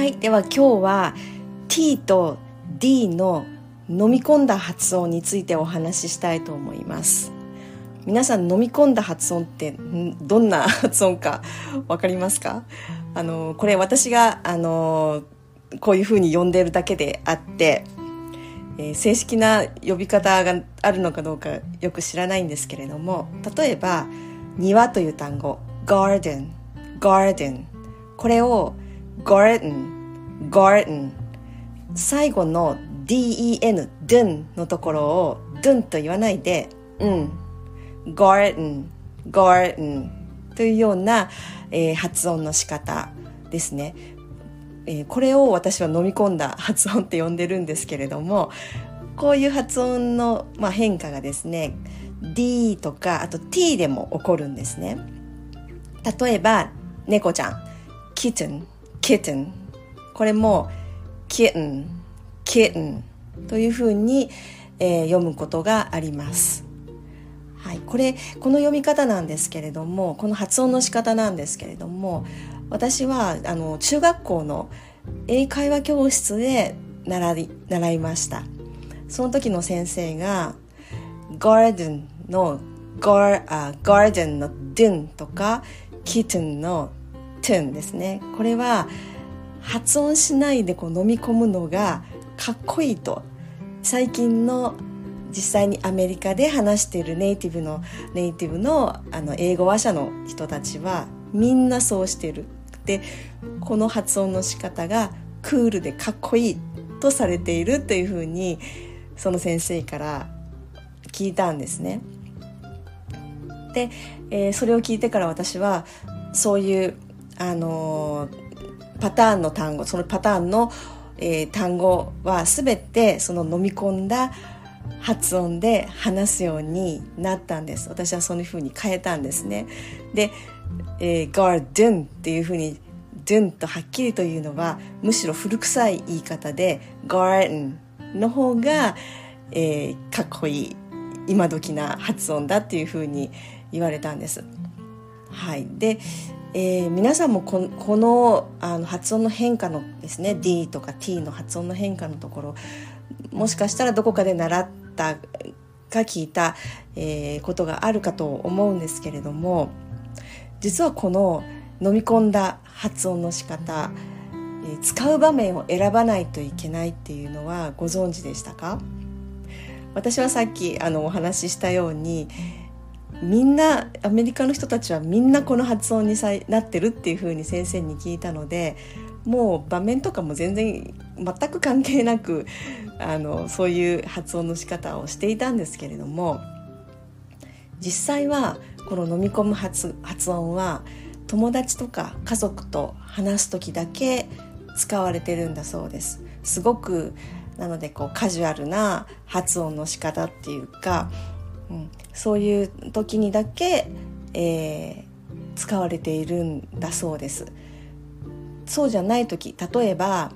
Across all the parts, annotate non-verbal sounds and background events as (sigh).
はいでは今日は T と D の飲み込んだ発音についてお話ししたいと思います。皆さん飲み込んだ発音ってどんな発音か分かりますか？あのこれ私があのこういうふうに呼んでるだけであって、えー、正式な呼び方があるのかどうかよく知らないんですけれども例えば「庭」という単語「garden」「garden」これを「garden」「garden」最後の DEN「dun」のところを「dun」と言わないで「うん」「garden」「garden」というような、えー、発音の仕方ですね。えー、これを私は飲み込んだ発音って呼んでるんですけれどもこういう発音の、まあ、変化がですね D とかあと T でも起こるんですね。例えば猫ちゃん kitten kitten. これも kitten kitten というふうに、えー、読むことがあります。はい、これこの読み方なんですけれどもこの発音の仕方なんですけれども私はあの中学校の英会話教室で習い習いました。その時の先生がガーデンのガーデンのデンとかキットンのトゥンですね。これは発音しないでこう飲み込むのがかっこいいと。最近の実際にアメリカで話しているネイティブのネイティブのあの英語話者の人たちはみんなそうしてる。でこの発音の仕方がクールでかっこいいとされているというふうにその先生から聞いたんですね。で、えー、それを聞いてから私はそういうあの、パターンの単語そのパターンの、えー、単語は全てその飲み込んだ発音で話すようになったんです。私はそういうふうに変えたんですね。で、えー、garden っていうふうに dun とはっきりというのはむしろ古臭い言い方で garden の方が、えー、かっこいい今時な発音だっていうふうに言われたんです。はい、で、えー、皆さんもこのあの発音の変化のですね D とか T の発音の変化のところもしかしたらどこかで習ったか聞いた、えー、ことがあるかと思うんですけれども実はこの飲み込んだ発音の仕方、えー、使う場面を選ばないといけないっていうのはご存知でしたか？私はさっきあのお話ししたようにみんなアメリカの人たちはみんなこの発音にさなってるっていうふうに先生に聞いたのでもう場面とかも全然全く関係なく (laughs) あのそういう発音の仕方をしていたんですけれども実際はこの飲み込む発発音は友達とか家族と話す時だけ使われてるんだそうです。すごくなのでこうカジュアルな発音の仕方っていうか、うん、そういう時にだけ、えー、使われているんだそうですそうじゃない時例えば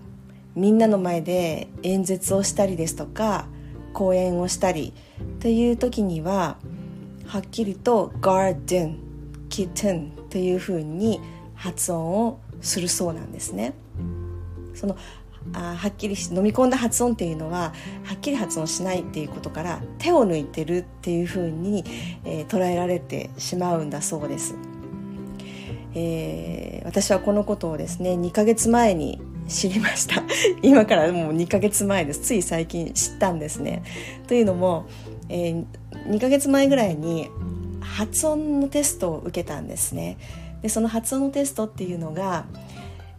みんなの前で演説をしたりですとか講演をしたりという時にははっきりと garden kitten というふうに発音をするそうなんですね。そのあはっきり飲み込んだ発音っていうのははっきり発音しないっていうことから手を抜いてるっていうふうに、えー、捉えられてしまうんだそうです。えー、私はこのことをですね2ヶ月前に知りました。(laughs) 今からもう2ヶ月前です。つい最近知ったんですね。というのも、えー、2ヶ月前ぐらいに発音のテストを受けたんですね。でその発音のテストっていうのが、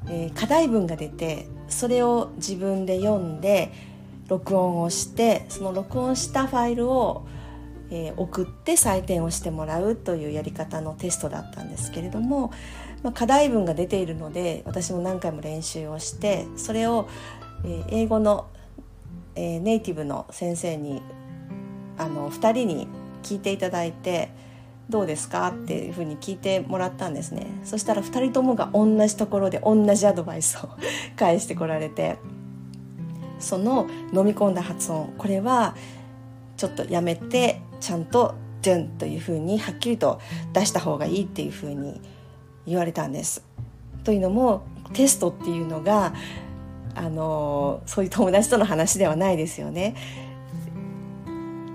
えー、課題文が出てそれを自分で読んで録音をしてその録音したファイルをえー、送って採点をしてもらうというやり方のテストだったんですけれども、まあ、課題文が出ているので私も何回も練習をしてそれを、えー、英語の、えー、ネイティブの先生にあの2人に聞いていただいてどうですか？っていうふうに聞いてもらったんですねそしたら2人ともが同じところで同じアドバイスを返してこられてその飲み込んだ発音これはちょっとやめてちゃんと「ドゥン」というふうにはっきりと出した方がいいっていうふうに言われたんです。というのもテストっていうのがあのそういう友達との話ではないですよね。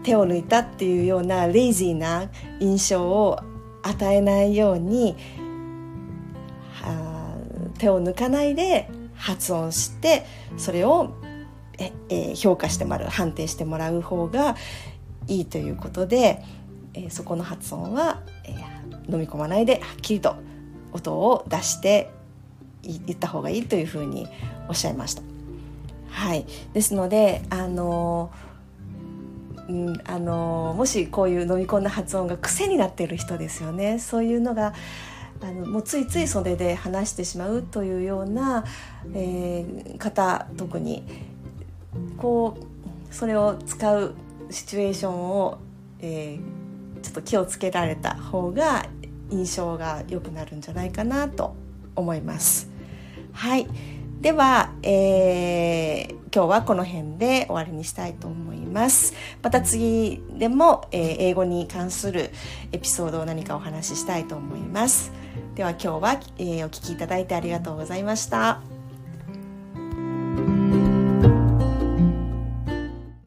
手を抜いたっていうようなレイジーな印象を与えないように手を抜かないで発音してそれをえ、え、評価してもらう判定してもらう方がいいということで、え、そこの発音は、え、飲み込まないではっきりと音を出して言った方がいいというふうにおっしゃいました。はい、ですのであのうん、あのもしこういう飲み込んだ発音が癖になっている人ですよねそういうのがあのもうついついそれで話してしまうというような、えー、方特にこうそれを使うシチュエーションを、えー、ちょっと気をつけられた方が印象が良くなるんじゃないかなと思います。はいでは、えー、今日はこの辺で終わりにしたいと思います。また次でも、えー、英語に関するエピソードを何かお話ししたいと思います。では今日は、えー、お聴きいただいてありがとうございました。